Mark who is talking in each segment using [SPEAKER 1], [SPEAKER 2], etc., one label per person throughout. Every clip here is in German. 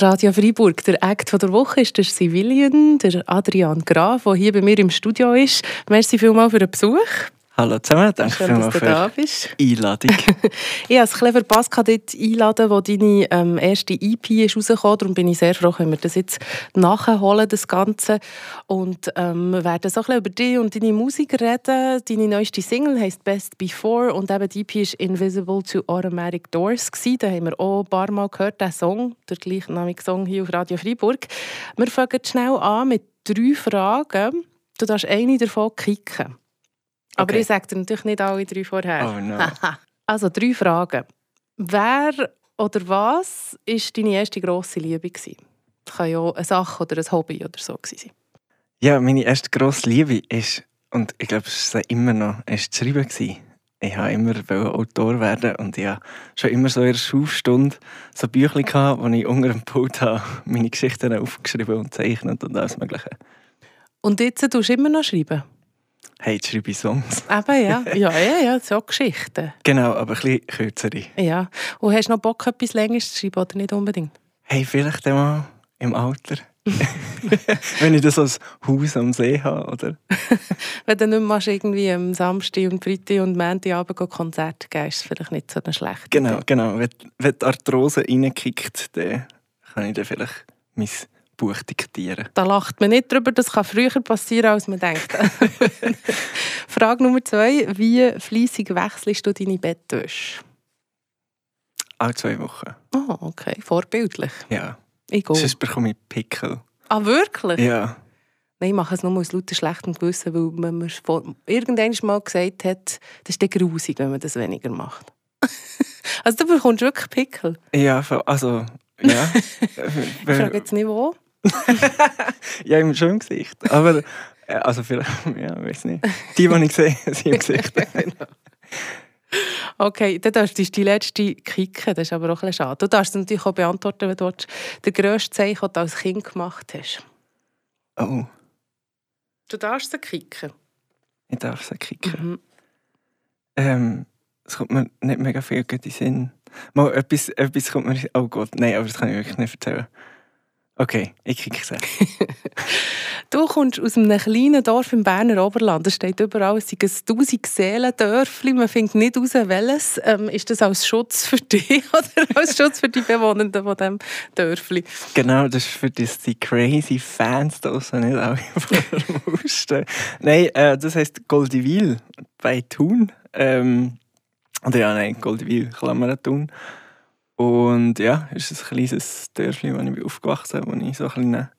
[SPEAKER 1] Radio Freiburg. Der Act der Woche ist der Civilian, der Adrian Graf, der hier bei mir im Studio ist. Merci vielmals für den Besuch.
[SPEAKER 2] Hallo zusammen, danke Schön, vielmals für da bist. Einladung.
[SPEAKER 1] ich habe es clever verpasst, dort einladen, wo deine ähm, erste EP ist rausgekommen. Darum bin ich sehr froh, wenn wir das jetzt nachholen, das Ganze. Und ähm, wir werden so ein bisschen über dich und deine Musik reden. Deine neueste Single heisst «Best Before» und eben die EP ist «Invisible to Automatic Doors». Gewesen. Da haben wir auch ein paar Mal gehört, den Song, der gleichnamige Song hier auf Radio Freiburg. Wir fangen schnell an mit drei Fragen. Du darfst eine davon kicken. Aber ich sage dir natürlich nicht alle drei vorher.
[SPEAKER 2] Oh no.
[SPEAKER 1] also drei Fragen. Wer oder was war deine erste grosse Liebe? Das kann ja eine Sache oder ein Hobby oder so sein.
[SPEAKER 2] Ja, meine erste grosse Liebe ist, und ich glaube, es ist immer noch, ist zu schreiben. Ich wollte immer Autor werden und ich hatte schon immer so in der Schulstunde so Bücher, gehabt, wo ich unter dem Pult habe, meine Geschichten aufgeschrieben und gezeichnet und alles Mögliche.
[SPEAKER 1] Und jetzt tust du immer noch schreiben?
[SPEAKER 2] Hey, jetzt schreibe ich Songs.
[SPEAKER 1] Eben, ja. Ja, ja, ja, so Geschichten.
[SPEAKER 2] Genau, aber ein bisschen kürzere.
[SPEAKER 1] Ja. Und hast du noch Bock, etwas Längeres zu schreiben oder nicht unbedingt?
[SPEAKER 2] Hey, vielleicht einmal im Alter. Wenn ich das als Haus am See habe, oder?
[SPEAKER 1] Wenn du nicht mehr irgendwie am Samstag und Freitag und Montagabend Konzert geben, ist es vielleicht nicht so schlecht.
[SPEAKER 2] Genau, genau. Wenn, wenn die Arthrose reinkickt, dann kann ich dann vielleicht mein Buch diktieren.
[SPEAKER 1] Da lacht man nicht drüber, das kann früher passieren, als man denkt. Frage Nummer zwei: Wie fließig wechselst du deine Bettwäsche?
[SPEAKER 2] Alle zwei Wochen.
[SPEAKER 1] Oh, okay. Vorbildlich.
[SPEAKER 2] Ja.
[SPEAKER 1] Ich.
[SPEAKER 2] Sonst bekomme ich Pickel.
[SPEAKER 1] Ah, wirklich?
[SPEAKER 2] Ja.
[SPEAKER 1] Nein, ich mache es nur aus lauter schlechtem Gewissen, weil man mir irgendwann mal gesagt hat, das ist grusig, wenn man das weniger macht. also du bekommst wirklich Pickel?
[SPEAKER 2] Ja, also, ja.
[SPEAKER 1] ich frage jetzt nicht wo.
[SPEAKER 2] ja, im schönen Gesicht. Aber, äh, also vielleicht, ja, weiß nicht. Die, die ich sehe, sind im Gesicht. Genau.
[SPEAKER 1] Okay, dann darfst du die letzte kicken, das ist aber auch ein schade. Du darfst natürlich auch beantworten, wenn du den grössten Zeichen, den du als Kind gemacht hast.
[SPEAKER 2] Oh.
[SPEAKER 1] Du darfst sie kicken.
[SPEAKER 2] Ich darf sie kicken. Mhm. Ähm, es kommt mir nicht mega viel in den Sinn. Mal etwas, etwas kommt mir... Oh Gott, nein, aber das kann ich wirklich nicht erzählen. Okay, ich kriege es.
[SPEAKER 1] du kommst aus einem kleinen Dorf im Berner Oberland. Es steht überall, es sind ein 1000 Seelendörfli. Man findet nicht heraus, welches. Ähm, ist das als Schutz für dich oder als Schutz für die Bewohner von diesem Dörfli?
[SPEAKER 2] Genau, das ist für die, die crazy Fans da draussen, nicht alle mussten. Nein, äh, das heisst Goldiville bei Thun. Ähm, oder ja, nein, Goldiville, Klammern Thun. Und ja, es ist ein kleines Dörfchen, wo ich aufgewachsen bin, wo ich so eine kleine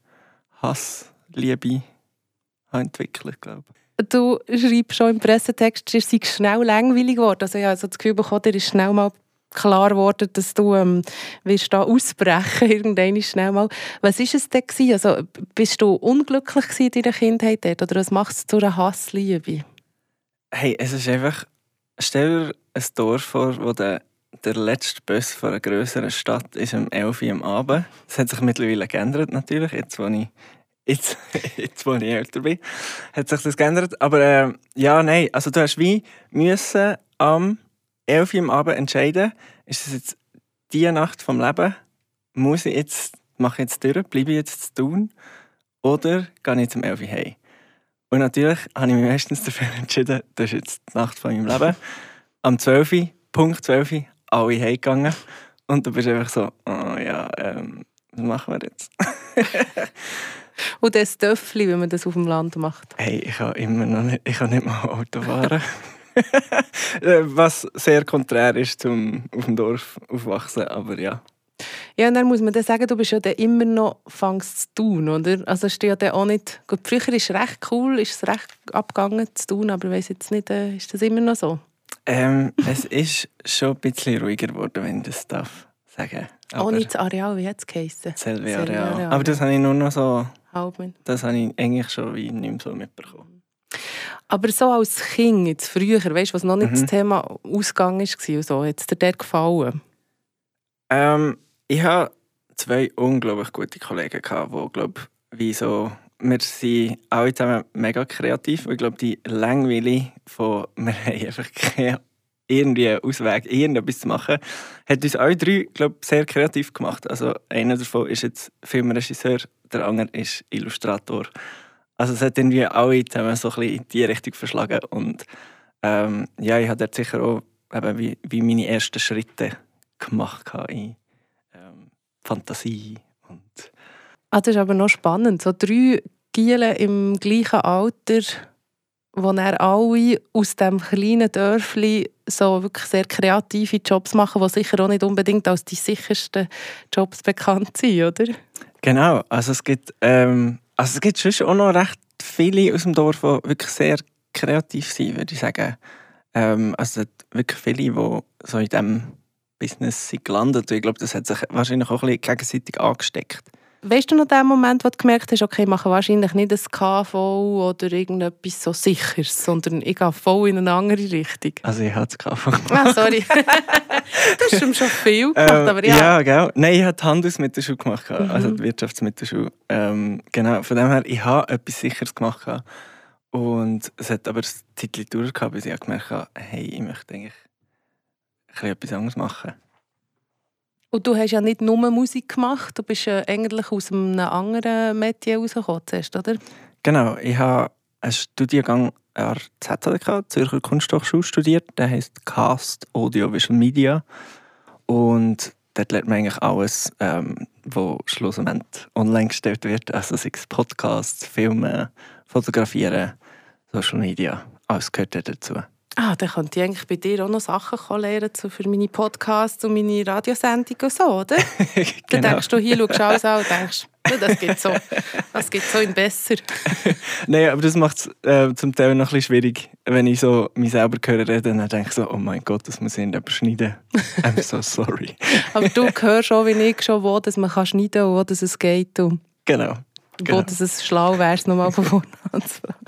[SPEAKER 2] Hassliebe entwickelt glaube
[SPEAKER 1] Du schreibst schon im Pressetext, es sei schnell langweilig geworden. Also ich habe das Gefühl bekommen, dir ist schnell mal klar geworden, dass du ähm, wirst da ausbrechen irgendwann schnell mal. Was ist es denn gewesen? Also bist du unglücklich in deiner Kindheit dort, oder was macht es zu einer Hassliebe?
[SPEAKER 2] Hey, es ist einfach, stell dir ein Dorf vor, wo der der letzte Bus von einer größeren Stadt ist um 11 Uhr am Abend. Das hat sich mittlerweile geändert, natürlich, jetzt, wo ich, jetzt, jetzt, wo ich älter bin, hat sich das geändert. Aber äh, ja, nein, also du hast wie müssen am 11 Uhr am Abend entscheiden, ist es jetzt die Nacht vom Leben, muss ich jetzt, mache ich jetzt durch, bleibe ich jetzt zu tun oder gehe ich jetzt um 11 Uhr heim? Und natürlich habe ich mich meistens dafür entschieden, das ist jetzt die Nacht von meinem Leben. Am 12 Uhr, Punkt 12 Uhr, alle heimgegangen. Und du bist einfach so, oh ja, ähm, was machen wir jetzt?
[SPEAKER 1] Und das Töffli, wenn man das auf dem Land macht?
[SPEAKER 2] Hey, ich kann immer noch nicht, ich kann nicht mal Auto fahren. Äh, was sehr konträr ist zum auf dem Dorf aufwachsen, aber ja.
[SPEAKER 1] Ja, und dann muss man dann sagen, du bist ja dann immer noch fangst zu tun, oder? Also ist ja dann auch nicht... Gut, früher ist es recht cool, ist es recht abgegangen zu tun, aber ich weiß jetzt nicht, äh, ist das immer noch so?
[SPEAKER 2] Ähm, es ist schon ein bisschen ruhiger geworden, wenn ich das darf sagen
[SPEAKER 1] darf. Ohne das Areal, wie hat es geheißen?
[SPEAKER 2] Selbe Areal. Areal. Aber das habe ich nur noch so... Halbmin. Das habe ich eigentlich schon wie nicht mehr so mitbekommen.
[SPEAKER 1] Aber so als Kind, jetzt früher, weißt du, was noch nicht mhm. das Thema Ausgang war, und so, hat es dir dort gefallen?
[SPEAKER 2] Ähm, ich hatte zwei unglaublich gute Kollegen, die, glaube wie so wir sind alle zusammen mega kreativ. Ich glaube, die Langweile von wir haben einfach keine irgendwie einen Ausweg, irgendetwas zu machen. Hat uns alle drei, glaube sehr kreativ gemacht. Also einer davon ist jetzt Filmregisseur, der andere ist Illustrator. Also es hat irgendwie alle zusammen so ein bisschen in die Richtung verschlagen und ähm, ja, ich habe dort sicher auch eben wie, wie meine ersten Schritte gemacht in ähm, Fantasie und
[SPEAKER 1] ah, das ist aber noch spannend. So drei Gielen im gleichen Alter, wo er alle aus dem kleinen Dörfli so wirklich sehr kreative Jobs machen, die sicher auch nicht unbedingt als die sichersten Jobs bekannt sind, oder?
[SPEAKER 2] Genau, also es gibt, ähm, also es gibt auch noch recht viele aus dem Dorf, die wirklich sehr kreativ sind, würde ich sagen. Ähm, also wirklich viele, die so in diesem Business sind gelandet. Und ich glaube, das hat sich wahrscheinlich auch ein bisschen gegenseitig angesteckt.
[SPEAKER 1] Weißt du noch den Moment, wo du gemerkt hast, okay, ich mache wahrscheinlich nicht ein KV oder irgendetwas so Sicheres, sondern ich gehe voll in eine andere Richtung?
[SPEAKER 2] Also ich habe das KV
[SPEAKER 1] Ah, sorry. du hast schon viel gemacht, ähm, aber ja.
[SPEAKER 2] Ja, genau. Nein, ich habe die Handelsmittelschule gemacht, mhm. also die Wirtschaftsmittelschule. Ähm, genau, von dem her, ich habe etwas Sicheres gemacht. Und es hat aber ein Titel durchgehabt, bis ich gemerkt habe, hey, ich möchte eigentlich etwas anderes machen.
[SPEAKER 1] Und du hast ja nicht nur Musik gemacht, du bist ja eigentlich aus einem anderen Metier rausgekommen, oder?
[SPEAKER 2] Genau, ich habe einen Studiengang an der ZHDK, Zürcher Kunsthochschule, studiert. Der heißt Cast Audiovisual Media. Und dort lernt man eigentlich alles, ähm, was schlussendlich online gestellt wird. Also sei es Podcasts, Filme, Fotografieren, Social Media. Alles gehört dazu.
[SPEAKER 1] Ah, dann könnte ich eigentlich bei dir auch noch Sachen lernen so für meine Podcasts und meine Radiosendungen und so, oder? genau. Dann denkst du, hier schaust du alles an und denkst, das geht so. Das geht so in besser.
[SPEAKER 2] Nein, aber das macht es äh, zum Teil noch ein bisschen schwierig, wenn ich so mich selber höre reden, dann denke ich so, oh mein Gott, das muss ich überschneiden. I'm so sorry.
[SPEAKER 1] aber du hörst auch wie ich schon, wo dass man kann schneiden kann und wo dass es geht. Und
[SPEAKER 2] genau.
[SPEAKER 1] Genau. Wo dass es schlau wäre, es nochmal von vorne anzufangen.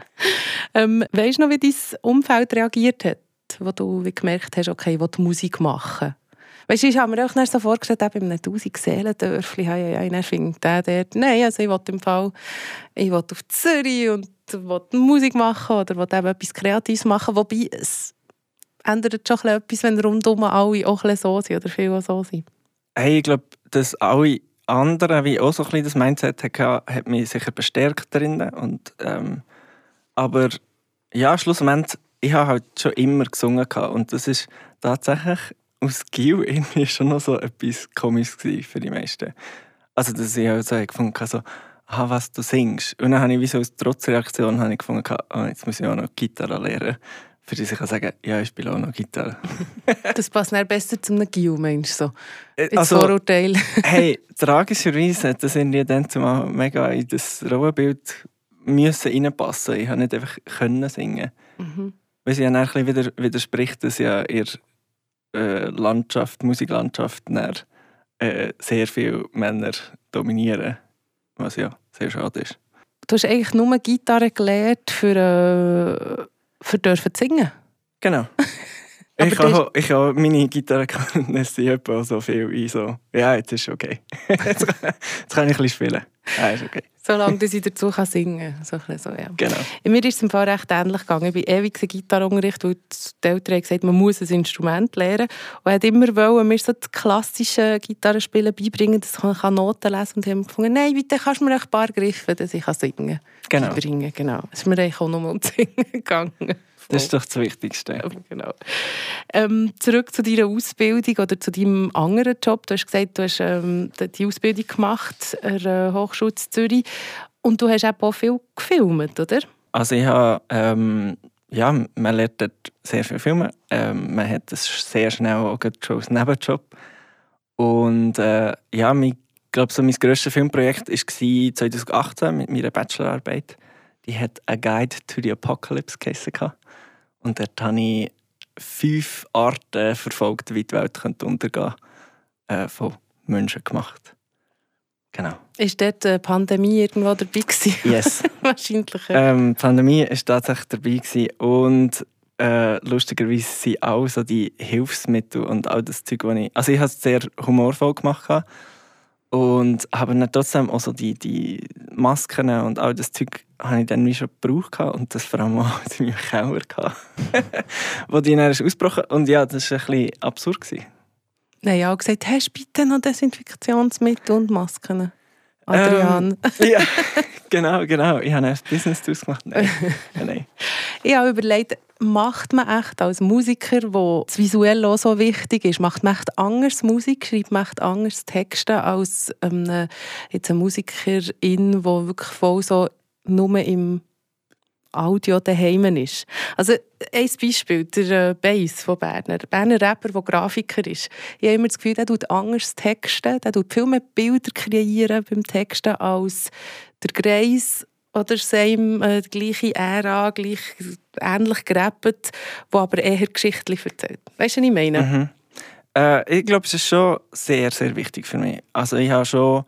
[SPEAKER 1] Ähm, weißt du noch, wie dein Umfeld reagiert hat, wo du wie gemerkt hast, okay, ich will Musik machen? Weißt du, ich habe mir auch so vorgestellt, eben in einem 1000 Seelendörfli, ja, ja, dann findet der dort, nein, also ich will im Fall, ich will auf Zürich und will Musik machen oder will eben etwas Kreatives machen, wobei es ändert schon etwas, wenn rundum alle auch so sind oder viele so sind.
[SPEAKER 2] Hey, ich glaube, dass alle anderen, wie auch so ein bisschen das Mindset hatte, hat mich sicher bestärkt darin und ähm, aber ja, schlussendlich, ich habe halt schon immer gesungen und das ist tatsächlich aus Gil irgendwie schon noch so etwas Komisches für die meisten. Also, dass ich halt so gefunden habe, so, ah, was du singst. Und dann habe ich wie so als Trotzreaktion habe ich gefunden, oh, jetzt muss ich auch noch Gitarre lernen. Für die ich kann sagen, ja, ich spiele auch noch Gitarre.
[SPEAKER 1] das passt dann besser zum du so?
[SPEAKER 2] Ins also, Vorurteil. hey, tragischerweise hat das irgendwie dann zumal mega in das Rollenbild müssen reinpassen. Ich konnte nicht einfach können singen. Mhm. Weil sie ja dann ein wieder, widerspricht, dass ja ihr äh, Landschaft, Musiklandschaft dann, äh, sehr viele Männer dominieren. Was ja sehr schade ist.
[SPEAKER 1] Du hast eigentlich nur Gitarre gelernt, für, äh, für dürfen zu singen?
[SPEAKER 2] Genau. ich habe, ich habe meine Gitarrenkenntnisse auch so viel ein. So, ja, jetzt ist okay. jetzt, kann ich ein bisschen spielen. Ist okay.
[SPEAKER 1] Solange sie dazu kann singen kann. So, so, ja.
[SPEAKER 2] Genau.
[SPEAKER 1] Mir ist es im Fall recht ähnlich gegangen. Ich bin ewig in Gitarrenunterricht, weil die Eltern haben gesagt, man muss ein Instrument lernen. Und hat immer wollen, mir so das klassische Gitarrenspielen beibringen, dass ich Noten lesen kann. Und haben gefunden, nein, bitte kannst du mir ein paar Griffe, dass ich singen kann.
[SPEAKER 2] Genau.
[SPEAKER 1] Beibringen. genau. Es ist mir eigentlich auch noch um Singen gegangen.
[SPEAKER 2] Das ist doch das Wichtigste.
[SPEAKER 1] genau. Ähm, zurück zu deiner Ausbildung oder zu deinem anderen Job. Du hast gesagt, du hast ähm, die Ausbildung gemacht an der Hochschule Zürich und du hast auch viel gefilmt, oder?
[SPEAKER 2] Also ich habe, ähm, ja, man lernt dort sehr viel filmen. Ähm, man hat das sehr schnell auch schon als Nebenjob. Und äh, ja, ich glaube, so mein grösstes Filmprojekt war 2018 mit meiner Bachelorarbeit. Die hat «A Guide to the Apocalypse» geheissen. Und dort habe ich fünf Arten verfolgt, wie die Welt könnte untergehen äh, von Menschen gemacht. Genau.
[SPEAKER 1] Ist dort die Pandemie irgendwo dabei gewesen?
[SPEAKER 2] Yes.
[SPEAKER 1] Wahrscheinlich.
[SPEAKER 2] Ähm, die Pandemie war tatsächlich dabei gewesen. und äh, lustigerweise sind auch so die Hilfsmittel und all das Zeug, was ich... Also ich habe es sehr humorvoll gemacht und habe dann trotzdem auch so die, die Masken und all das Zeug habe ich dann wie schon gebraucht und das vor allem auch in meinem Keller gehabt, wo die dann ausgebrochen und ja, das war ein bisschen absurd. Gewesen.
[SPEAKER 1] Nein, ja, gesagt, hast du bitte noch Desinfektionsmittel und Masken? Adrian.
[SPEAKER 2] Ähm, ja, genau, genau. Ich habe ein Business daraus gemacht. Nein. nein.
[SPEAKER 1] Ich habe überlegt, macht man echt als Musiker, wo das visuell auch so wichtig ist, macht man echt anders Musik, schreibt man echt anders Texte als ähm, jetzt eine Musikerin, die wirklich voll so nur im Audio daheim ist. Also ein Beispiel, der äh, Bass von Berner, der Berner Rapper, der Grafiker ist. Ich habe immer das Gefühl, der tut anders texten, der tut viel mehr Bilder kreieren beim Texten als der Greis oder Seim, äh, die gleiche Ära, gleich, ähnlich gerappt, wo aber eher Geschichten erzählt. Weißt du, was ich meine?
[SPEAKER 2] Mhm. Äh, ich glaube, es ist schon sehr, sehr wichtig für mich. Also ich habe schon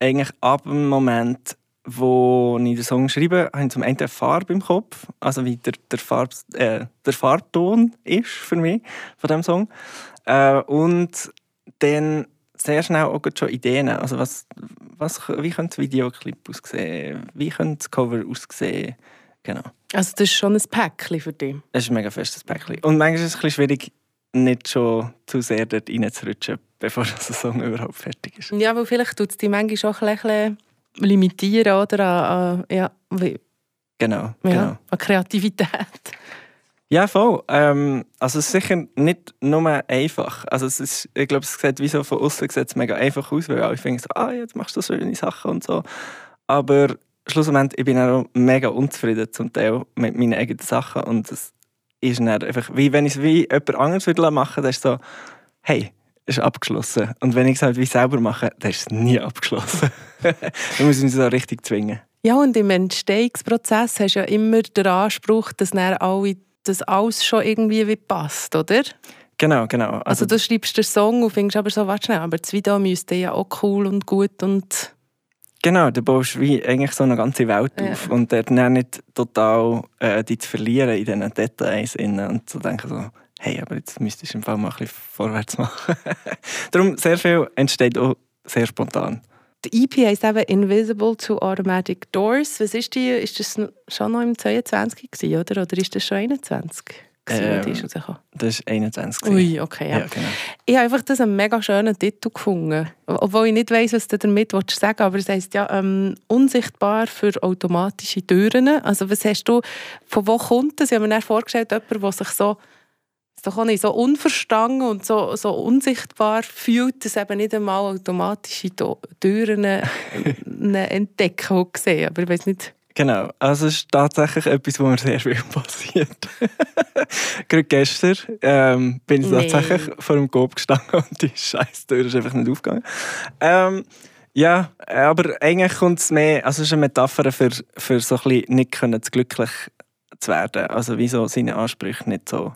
[SPEAKER 2] eigentlich ab dem Moment wo ich den Song schreibe, habe ich zum einen eine Farbe im Kopf, also wie der, der, Farb, äh, der Farbton ist für mich von diesem Song. Äh, und dann sehr schnell auch schon Ideen. Also was, was, wie könnte das Videoclip aussehen? Wie könnte das Cover aussehen? Genau.
[SPEAKER 1] Also das ist schon ein Päckchen für dich?
[SPEAKER 2] Das ist ein mega festes Päckchen. Und manchmal ist es ein bisschen schwierig, nicht schon zu sehr dort reinzurutschen, bevor der Song überhaupt fertig ist.
[SPEAKER 1] Ja, aber vielleicht tut es dich manchmal auch ein bisschen limitieren oder an, an ja, wie,
[SPEAKER 2] genau,
[SPEAKER 1] ja,
[SPEAKER 2] genau.
[SPEAKER 1] an Kreativität.
[SPEAKER 2] Ja, voll. Ähm, also es ist sicher nicht nur einfach. Also es ist, ich glaube, es sieht wie so von außen sieht mega einfach aus, weil alle finden so, ah, jetzt machst du so schöne Sachen und so. Aber schlussendlich, ich bin auch mega unzufrieden zum Teil mit meinen eigenen Sachen und es ist dann einfach, wie wenn ich es wie jemand anderes würde machen, dann ist so, hey, ist abgeschlossen. Und wenn ich es halt wie selber mache, dann ist es nie abgeschlossen. muss ich mich so richtig zwingen.
[SPEAKER 1] Ja, und im Entstehungsprozess hast du ja immer den Anspruch, dass dann alle, das alles schon irgendwie wie passt, oder?
[SPEAKER 2] Genau, genau.
[SPEAKER 1] Also, also du schreibst den Song und findest aber so, warte schnell, aber das Video müsste ja auch cool und gut und...
[SPEAKER 2] Genau, du baust wie eigentlich so eine ganze Welt ja. auf und dort nicht total äh, die zu verlieren in diesen Details innen und zu denken so, hey, aber jetzt müsstest du im Fall mal ein bisschen vorwärts machen. Darum, sehr viel entsteht auch sehr spontan.
[SPEAKER 1] Die EP heisst eben Invisible to Automatic Doors. Was ist die? Ist das schon noch im 22 gewesen, oder? Oder ist das schon 21?
[SPEAKER 2] Ähm, die ist das ist 21.
[SPEAKER 1] Ui, okay, ja. ja genau. Ich habe einfach das einen mega schönen Titel gefunden. Obwohl ich nicht weiss, was du damit sagen willst, aber es heisst ja ähm, «Unsichtbar für automatische Türen». Also was hast du, von wo kommt das? Ich habe mir vorgestellt, jemand, der sich so doch auch nicht so unverstanden und so, so unsichtbar fühlt, dass eben nicht einmal automatische Türen eine Entdeckung sehen. Aber ich weiß nicht.
[SPEAKER 2] Genau, also es ist tatsächlich etwas, was mir sehr viel passiert. Gerade gestern ähm, bin ich nee. tatsächlich vor dem Coop gestanden und die scheiß Tür ist einfach nicht aufgegangen. Ähm, ja, aber eigentlich kommt es mehr, also es ist eine Metapher für, für so ein bisschen nicht können, glücklich zu werden. Also wieso seine Ansprüche nicht so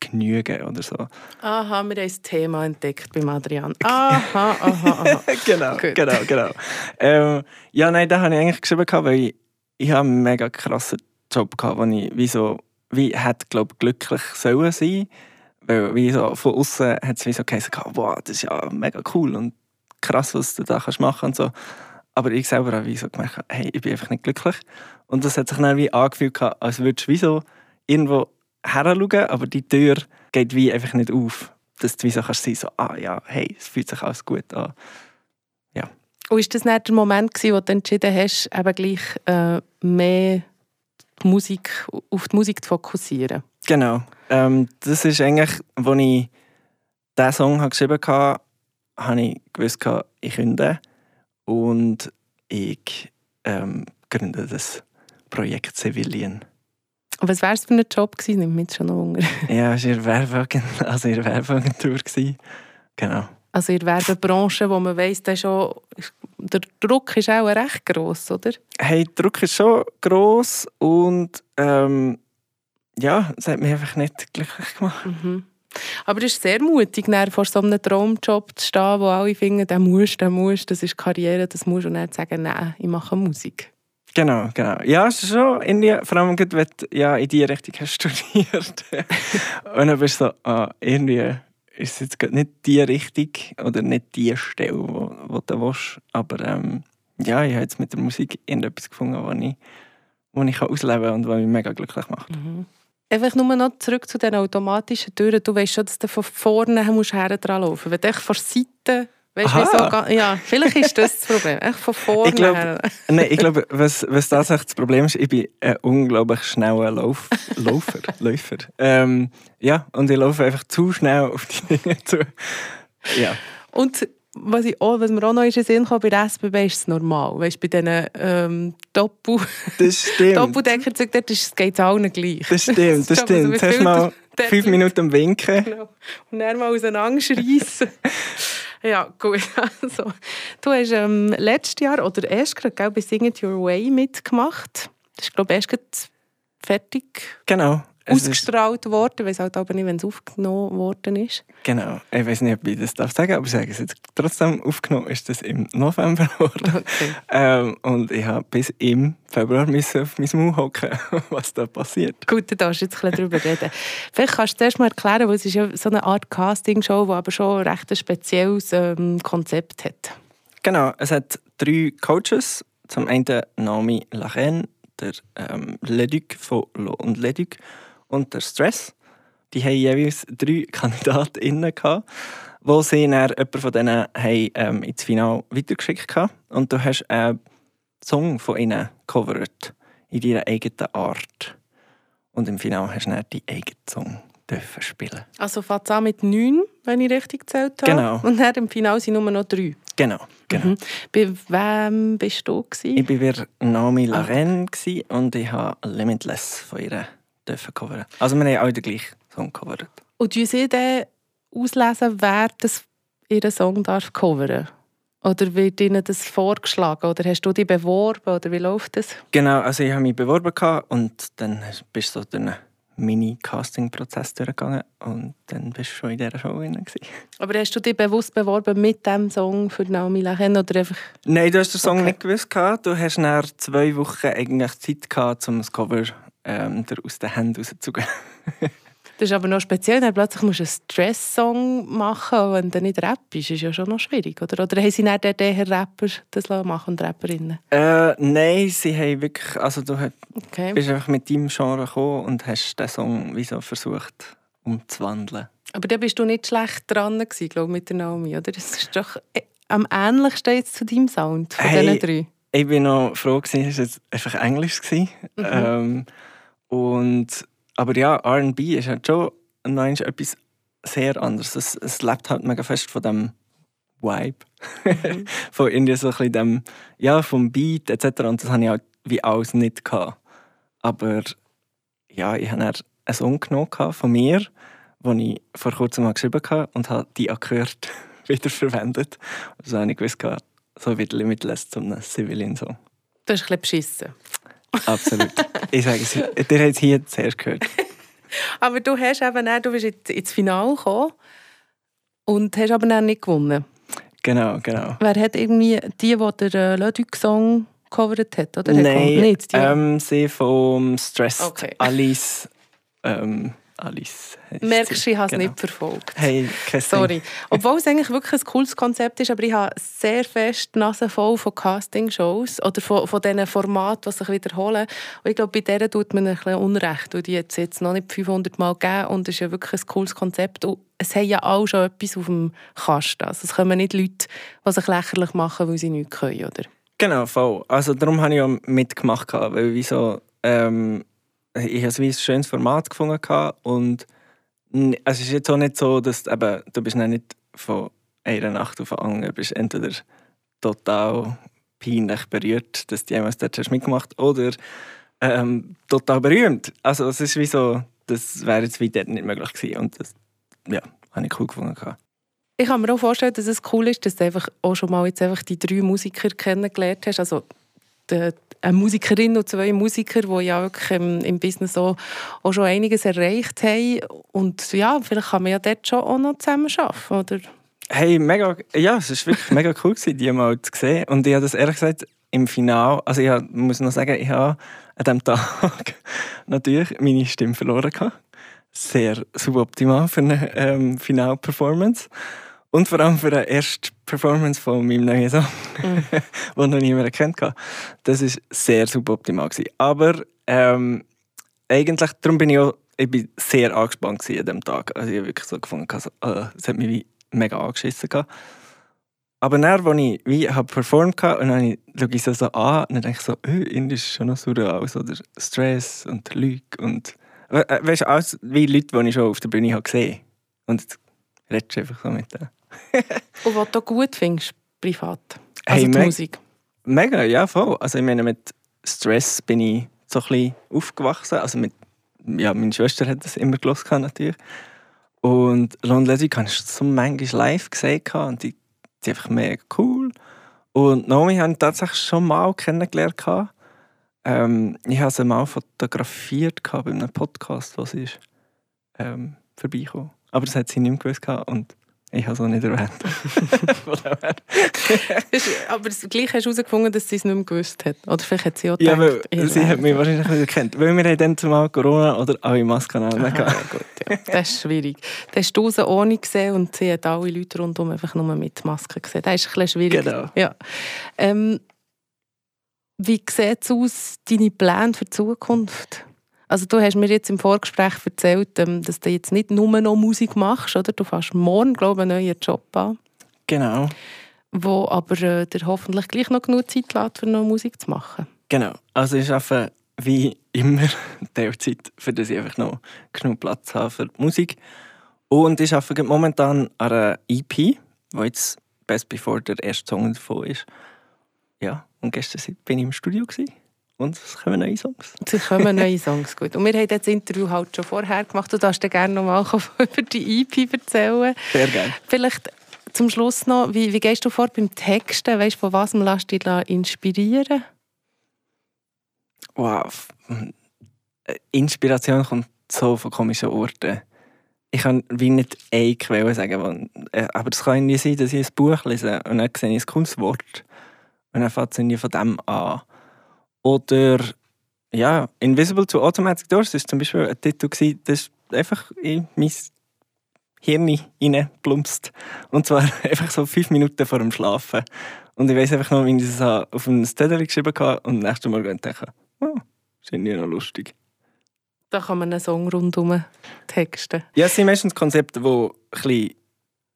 [SPEAKER 2] genügen oder so.
[SPEAKER 1] Aha, wir haben ein Thema entdeckt beim Adrian. Aha, aha, aha.
[SPEAKER 2] genau, genau, genau. Ähm, ja, nein, da habe ich eigentlich geschrieben, weil ich, ich habe einen mega krassen Job hatte, wo ich wie so, wie hätte, glaube glücklich sollen sein weil wie so, von außen hat es wie so geheißen, wow, das ist ja mega cool und krass, was du da kannst machen und so. Aber ich selber habe wie so gemerkt, hey, ich bin einfach nicht glücklich. Und das hat sich dann wie angefühlt, als würdest du wie so irgendwo heranschauen, aber die Tür geht wie einfach nicht auf. Dass du wie so kannst sein, so, ah ja, hey, es fühlt sich alles gut an. Ja.
[SPEAKER 1] Und war das nicht der Moment, gewesen, wo du entschieden hast, eben gleich äh, mehr die Musik, auf die Musik zu fokussieren?
[SPEAKER 2] Genau. Ähm, das ist eigentlich, als ich diesen Song geschrieben habe, habe ich gewusst, ich künde und ich ähm, gründe das Projekt Civilian.
[SPEAKER 1] Was wäre es für ein Job gewesen? Nimmt mich schon noch Hunger.
[SPEAKER 2] ja, es war in Werbeagentur. Also in Werbeagentur. Genau.
[SPEAKER 1] Also in der Werbebranche, wo man weiss, der, schon, der Druck ist auch recht gross, oder?
[SPEAKER 2] Hey, der Druck ist schon gross und ähm, ja, es hat mich einfach nicht glücklich gemacht.
[SPEAKER 1] Mhm. Aber es ist sehr mutig, vor so einem Traumjob zu stehen, wo alle finden, der muss, der muss, das ist Karriere, das muss und dann sagen, nein, ich mache Musik.
[SPEAKER 2] Genau, genau. Ja, schon irgendwie, vor allem wenn du ja, in diese Richtung hast studiert. und dann bist du so, ah, irgendwie ist es jetzt nicht die Richtung oder nicht die Stelle, wo, wo du willst. Aber ähm, ja, ich habe jetzt mit der Musik irgendetwas gefunden, wo ich, die ich ausleben kann und was mich mega glücklich macht.
[SPEAKER 1] Mhm. Einfach nur noch zurück zu den automatischen Türen. Du weißt schon, dass du von vorne musst her dran laufen musst. Wenn du von Seite Weißt so, ja, vielleicht ist das das Problem. Echt von vorne
[SPEAKER 2] ich glaub, her. Nein, ich glaube, was, was tatsächlich das Problem ist, ich bin ein unglaublich schneller Lauf, Laufer. Läufer. Ähm, ja, und ich laufe einfach zu schnell auf die Dinge zu. Ja.
[SPEAKER 1] Und was, ich auch, was mir auch noch in den Sinn kam, bei der SBB ist es normal. Weißt, bei diesen ähm, Doppel Doppeldeckerzügen dort geht es allen gleich.
[SPEAKER 2] Das stimmt, das stimmt. Zuerst mal fünf Minuten winken. Genau.
[SPEAKER 1] Und dann mal auseinanderschreissen. Ja, gut. Also, du hast ähm, letztes Jahr oder erst gerade bei Sing It Your Way mitgemacht. Das ist, glaube ich, erst fertig.
[SPEAKER 2] Genau
[SPEAKER 1] ausgestrahlt worden. Ich weiß halt aber nicht, wenn es aufgenommen worden ist.
[SPEAKER 2] Genau. Ich weiß nicht, ob ich das darf sagen aber ich sage es jetzt trotzdem. Aufgenommen ist das im November worden. Okay. Ähm, und ich habe bis im Februar müssen auf mein Maul hocken, was da passiert.
[SPEAKER 1] Gut, da darfst du jetzt ein bisschen darüber reden. Vielleicht kannst du zuerst mal erklären, weil es ist ja so eine Art Castingshow, die aber schon ein recht spezielles ähm, Konzept hat.
[SPEAKER 2] Genau. Es hat drei Coaches. Zum einen Naomi Lachen, der ähm, Leduc von Lo und Leduc und der Stress. Die haben jeweils drei KandidatInnen gehabt, wo sie dann jemanden von denen haben, ähm, ins Finale weitergeschickt haben. Und du hast einen Song von ihnen gecovert, in deiner eigenen Art. Und im Finale hast du dann deinen eigenen Song dürfen spielen.
[SPEAKER 1] Also fängt es an mit neun, wenn ich richtig gezählt habe.
[SPEAKER 2] Genau.
[SPEAKER 1] Und dann im Finale sind nur noch drei.
[SPEAKER 2] Genau, genau. Mhm.
[SPEAKER 1] Bei wem bist du? Gewesen?
[SPEAKER 2] Ich war bei Naomi Laren ah. und ich habe Limitless von ihr dürfen covern. Also wir haben alle den gleichen Song gecovert.
[SPEAKER 1] Und wie sie dann auslesen, wer das ihren Song darf covern oder wird Ihnen das vorgeschlagen? Oder hast du dich beworben? Oder wie läuft das?
[SPEAKER 2] Genau, also ich habe mich beworben und dann bist du so durch einen Mini-Casting-Prozess durchgegangen und dann bist du schon in dieser Show drin.
[SPEAKER 1] Aber hast du dich bewusst beworben mit diesem Song für Naomi Lachen oder einfach...
[SPEAKER 2] Nein, du hast den Song okay. nicht gewusst. Du hast nach zwei Wochen eigentlich Zeit gehabt, um das Cover ähm, aus den Händen rauszugehen.
[SPEAKER 1] das ist aber noch speziell, dann plötzlich musst du einen Stress-Song machen, wenn du nicht Rap bist. Das ist ja schon noch schwierig, oder? Oder haben sie nicht eher Rapper das machen und Rapperinnen?
[SPEAKER 2] Äh, nein, sie haben wirklich, also du okay. bist einfach mit deinem Genre gekommen und hast den Song wie so versucht umzuwandeln.
[SPEAKER 1] Aber da bist du nicht schlecht dran gewesen, glaube ich, mit der Naomi, oder? Das ist doch äh, am ähnlichsten jetzt zu deinem Sound von hey, diesen drei.
[SPEAKER 2] Ich bin noch froh, dass es einfach Englisch war. Mhm. Ähm, und, aber ja, RB ist halt schon etwas sehr anderes. Es, es lebt halt mega fest von dem Vibe. Mhm. von irgendwie so ein bisschen dem, ja, vom Beat etc. Und das hatte ich halt wie alles nicht. Gehabt. Aber ja, ich hatte einen Song genommen von mir, den ich vor kurzem mal geschrieben habe und habe die angehört wieder verwendet. Also habe ich gewusst, so wie Limitless zum Civilian-Song.
[SPEAKER 1] Du hast ein bisschen beschissen.
[SPEAKER 2] Absolut. ich sage es, ihr habt es hier zuerst gehört.
[SPEAKER 1] aber du hast eben auch, du bist ins Finale gekommen und hast aber dann nicht gewonnen.
[SPEAKER 2] Genau, genau.
[SPEAKER 1] Wer hat irgendwie die, die der äh, Ludwig-Song gecovert hat? Oder
[SPEAKER 2] Nein, nicht, ähm, sie vom Stress okay. Alice ähm, Alice.
[SPEAKER 1] Merkst du, ich habe es genau. nicht verfolgt.
[SPEAKER 2] Hey,
[SPEAKER 1] Sorry. Obwohl es eigentlich wirklich ein cooles Konzept ist, aber ich habe sehr fest die Nase voll von Casting-Shows oder von, von diesen Formaten, die sich wiederholen. Und ich glaube, bei denen tut man ein bisschen Unrecht, weil die jetzt, jetzt noch nicht 500 Mal gegeben und es ist ja wirklich ein cooles Konzept. Und es haben ja auch schon etwas auf dem Kasten. Also es kommen nicht Leute, die sich lächerlich machen, weil sie nichts können, oder?
[SPEAKER 2] Genau, voll. Also darum habe ich auch mitgemacht, weil wieso... Ähm ich habe ein schönes Format gefunden und es ist jetzt auch nicht so, dass eben, du bist nicht von einer Nacht auf eine andere bist entweder total peinlich berührt, dass du jemals dort hast mitgemacht oder ähm, total berühmt. Also es ist wie so, das wäre jetzt wie nicht möglich gewesen und das ja, habe ich cool gefunden.
[SPEAKER 1] Ich kann mir auch vorstellen, dass es cool ist, dass du einfach auch schon mal jetzt einfach die drei Musiker kennengelernt hast. Also die, eine Musikerin und zwei Musiker, die ja wirklich im, im Business auch, auch, schon einiges erreicht haben. Und ja, vielleicht kann man ja dort schon auch noch zusammen arbeiten, oder?
[SPEAKER 2] Hey, mega, ja, es war wirklich mega cool, gewesen, die mal zu sehen. Und ich habe das ehrlich gesagt im Finale, also ich muss noch sagen, ich habe an diesem Tag natürlich meine Stimme verloren. Gehabt. Sehr suboptimal für eine ähm, Final-Performance. Und vor allem für die erste Performance von meinem neuen Song, mhm. den noch niemand kennt hat. Das war sehr suboptimal. Gewesen. Aber ähm, eigentlich, darum bin ich auch ich bin sehr angespannt an diesem Tag. Also ich habe wirklich so gefunden, also, äh, es hat mich wie mega angeschissen. Gehabt. Aber dann, als ich wie habe performt habe, und dann schaue ich so, so an und dann denke ich so, oh, irgendwie ist schon noch surreal, so der Stress und Lüge und äh, weißt du, alles wie Leute, die ich schon auf der Bühne habe gesehen Und jetzt redest du einfach so mit denen.
[SPEAKER 1] und was du gut findest, privat? Also hey, die Musik?
[SPEAKER 2] Mega, ja, voll. Also ich meine, mit Stress bin ich so ein bisschen aufgewachsen. Also mit, ja, meine Schwester hat das immer gelesen natürlich. Und London Leslie habe ich so manchmal live gesehen und die, die einfach mega cool. Und Naomi habe ich tatsächlich schon mal kennengelernt. Ähm, ich habe sie mal fotografiert bei einem Podcast, was ist ähm, vorbeigekommen. Aber das hat sie nicht mehr gewusst und ich habe es auch nicht erwähnt.
[SPEAKER 1] aber gleich hast du herausgefunden, dass sie es nicht mehr gewusst hat. Oder vielleicht hat sie auch
[SPEAKER 2] gedacht, Ja, weil sie hat mich wahrscheinlich nicht erkannt. Weil wir haben dann zumal Corona oder alle Masken an.
[SPEAKER 1] Aha, gut, ja. Das ist schwierig. Da hast du sie ohne gesehen und sie hat alle Leute rundherum einfach nur mit Masken gesehen. Das ist ein bisschen schwierig.
[SPEAKER 2] Genau.
[SPEAKER 1] Ja. Ähm, wie sieht es aus, deine Pläne für die Zukunft? Also du hast mir jetzt im Vorgespräch erzählt, ähm, dass du jetzt nicht nur noch Musik machst, oder? Du fährst morgen, glaube ich, einen neuen Job an.
[SPEAKER 2] Genau.
[SPEAKER 1] Wo aber äh, dir hoffentlich gleich noch genug Zeit lässt, für noch Musik zu machen.
[SPEAKER 2] Genau. Also ich arbeite wie immer Teilzeit, für das ich einfach noch genug Platz habe für die Musik. Und ich arbeite momentan an einer EP, wo jetzt Best Before der erste Song davon ist. Ja, und gestern bin ich im Studio. Gewesen. Und es kommen neue Songs.
[SPEAKER 1] Es kommen neue Songs, gut. Und wir haben das Interview halt schon vorher gemacht. Du darfst dir gerne noch mal über die EP erzählen.
[SPEAKER 2] Sehr gerne.
[SPEAKER 1] Vielleicht zum Schluss noch, wie, wie gehst du vor beim Texten? Weißt du, von was lässt du dich inspirieren?
[SPEAKER 2] Wow. Inspiration kommt so von komischen Orten. Ich kann wie nicht eine Quelle sagen, äh, aber es kann nicht sein, dass ich ein Buch lese und dann sehe ich ein cooles Wort und dann fängt es von dem an. Oder ja, Invisible to Automatic Doors ist zum Beispiel ein Titel, gewesen, das einfach in mein Hirn reinplumpst. Und zwar einfach so fünf Minuten vor dem Schlafen. Und ich weiß einfach noch, wie ich das auf einem Zettel geschrieben habe und nächstes Mal denke, oh, ist irgendwie noch lustig.
[SPEAKER 1] Da kann man einen Song rundum texten.
[SPEAKER 2] Ja, es sind meistens Konzepte, die ein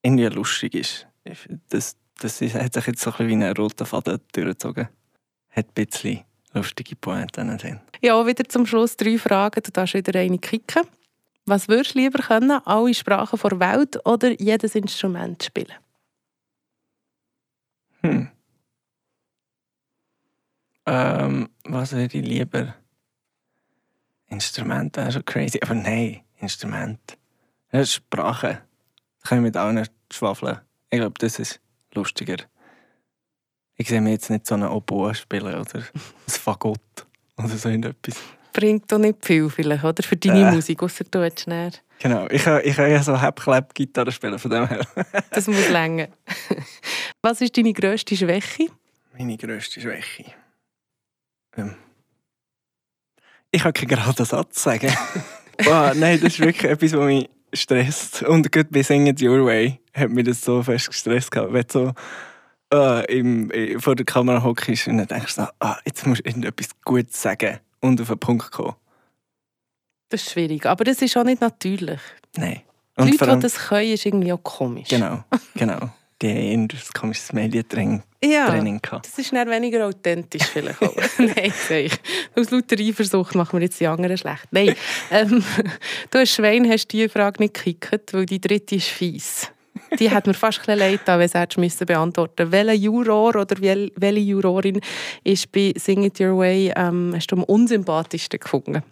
[SPEAKER 2] irgendwie lustig ist. Das, das hat sich jetzt so ein bisschen wie einen roten Faden durchgezogen. Hat ein bisschen lustige Pointen drin.
[SPEAKER 1] Ja, wieder zum Schluss drei Fragen. Du darfst wieder eine kicken. Was würdest du lieber können? Alle Sprachen der Welt oder jedes Instrument spielen?
[SPEAKER 2] Hm. Ähm, was würde ich lieber? Instrument wäre schon crazy. Aber nein, Instrument. Ja, Sprache. Da kann ich mit allen schwafeln. Ich glaube, das ist lustiger. Ich sehe mir jetzt nicht so einen Oboe spielen oder ein Fagott oder so etwas.
[SPEAKER 1] Bringt doch nicht viel vielleicht, oder? Für deine äh. Musik, außer du willst näher.
[SPEAKER 2] Genau, ich kann, ich kann ja so Hap-Clap-Gitarre spielen, von dem her.
[SPEAKER 1] das muss länger. Was ist deine grösste Schwäche?
[SPEAKER 2] Meine grösste Schwäche? Ähm. Ich kann keinen geraden Satz sagen. wow, nein, das ist wirklich etwas, was mich stresst. Und gerade bei Sing It Your Way hat mich das so fest gestresst. Wenn so äh, im, äh, vor der Kamera hockst und dann denkst du, ah, jetzt musst du irgendetwas Gutes sagen und auf den Punkt kommen.
[SPEAKER 1] Das ist schwierig, aber das ist auch nicht natürlich.
[SPEAKER 2] Nein.
[SPEAKER 1] Und die Leute, allem, die das können, ist irgendwie auch komisch.
[SPEAKER 2] Genau, genau. Die haben ein komisches Medientraining
[SPEAKER 1] ja, gehabt. das ist dann weniger authentisch vielleicht auch. Nein, ich. Aus lauter Eifersucht machen wir jetzt die anderen schlecht. Nein, ähm, du als Schwein hast diese Frage nicht gekickt, weil die dritte ist fies die hat mir fast ein leid wenn sie müssen beantworten Welcher Juror oder welche Jurorin ist bei Sing It Your Way ähm, hast du am unsympathischsten gefunden?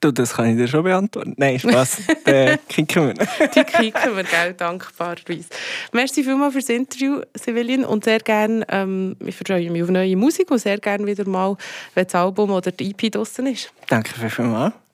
[SPEAKER 2] Du, das kann ich dir schon beantworten. Nein, Spaß. Den kicken wir.
[SPEAKER 1] Die kicken wir, gell, dankbarerweise. Merci vielmals für das Interview, Sevelin. Und sehr gerne, ähm, ich freue mich auf neue Musik und sehr gerne wieder mal, wenn das Album oder die EP draußen ist.
[SPEAKER 2] Danke vielmals.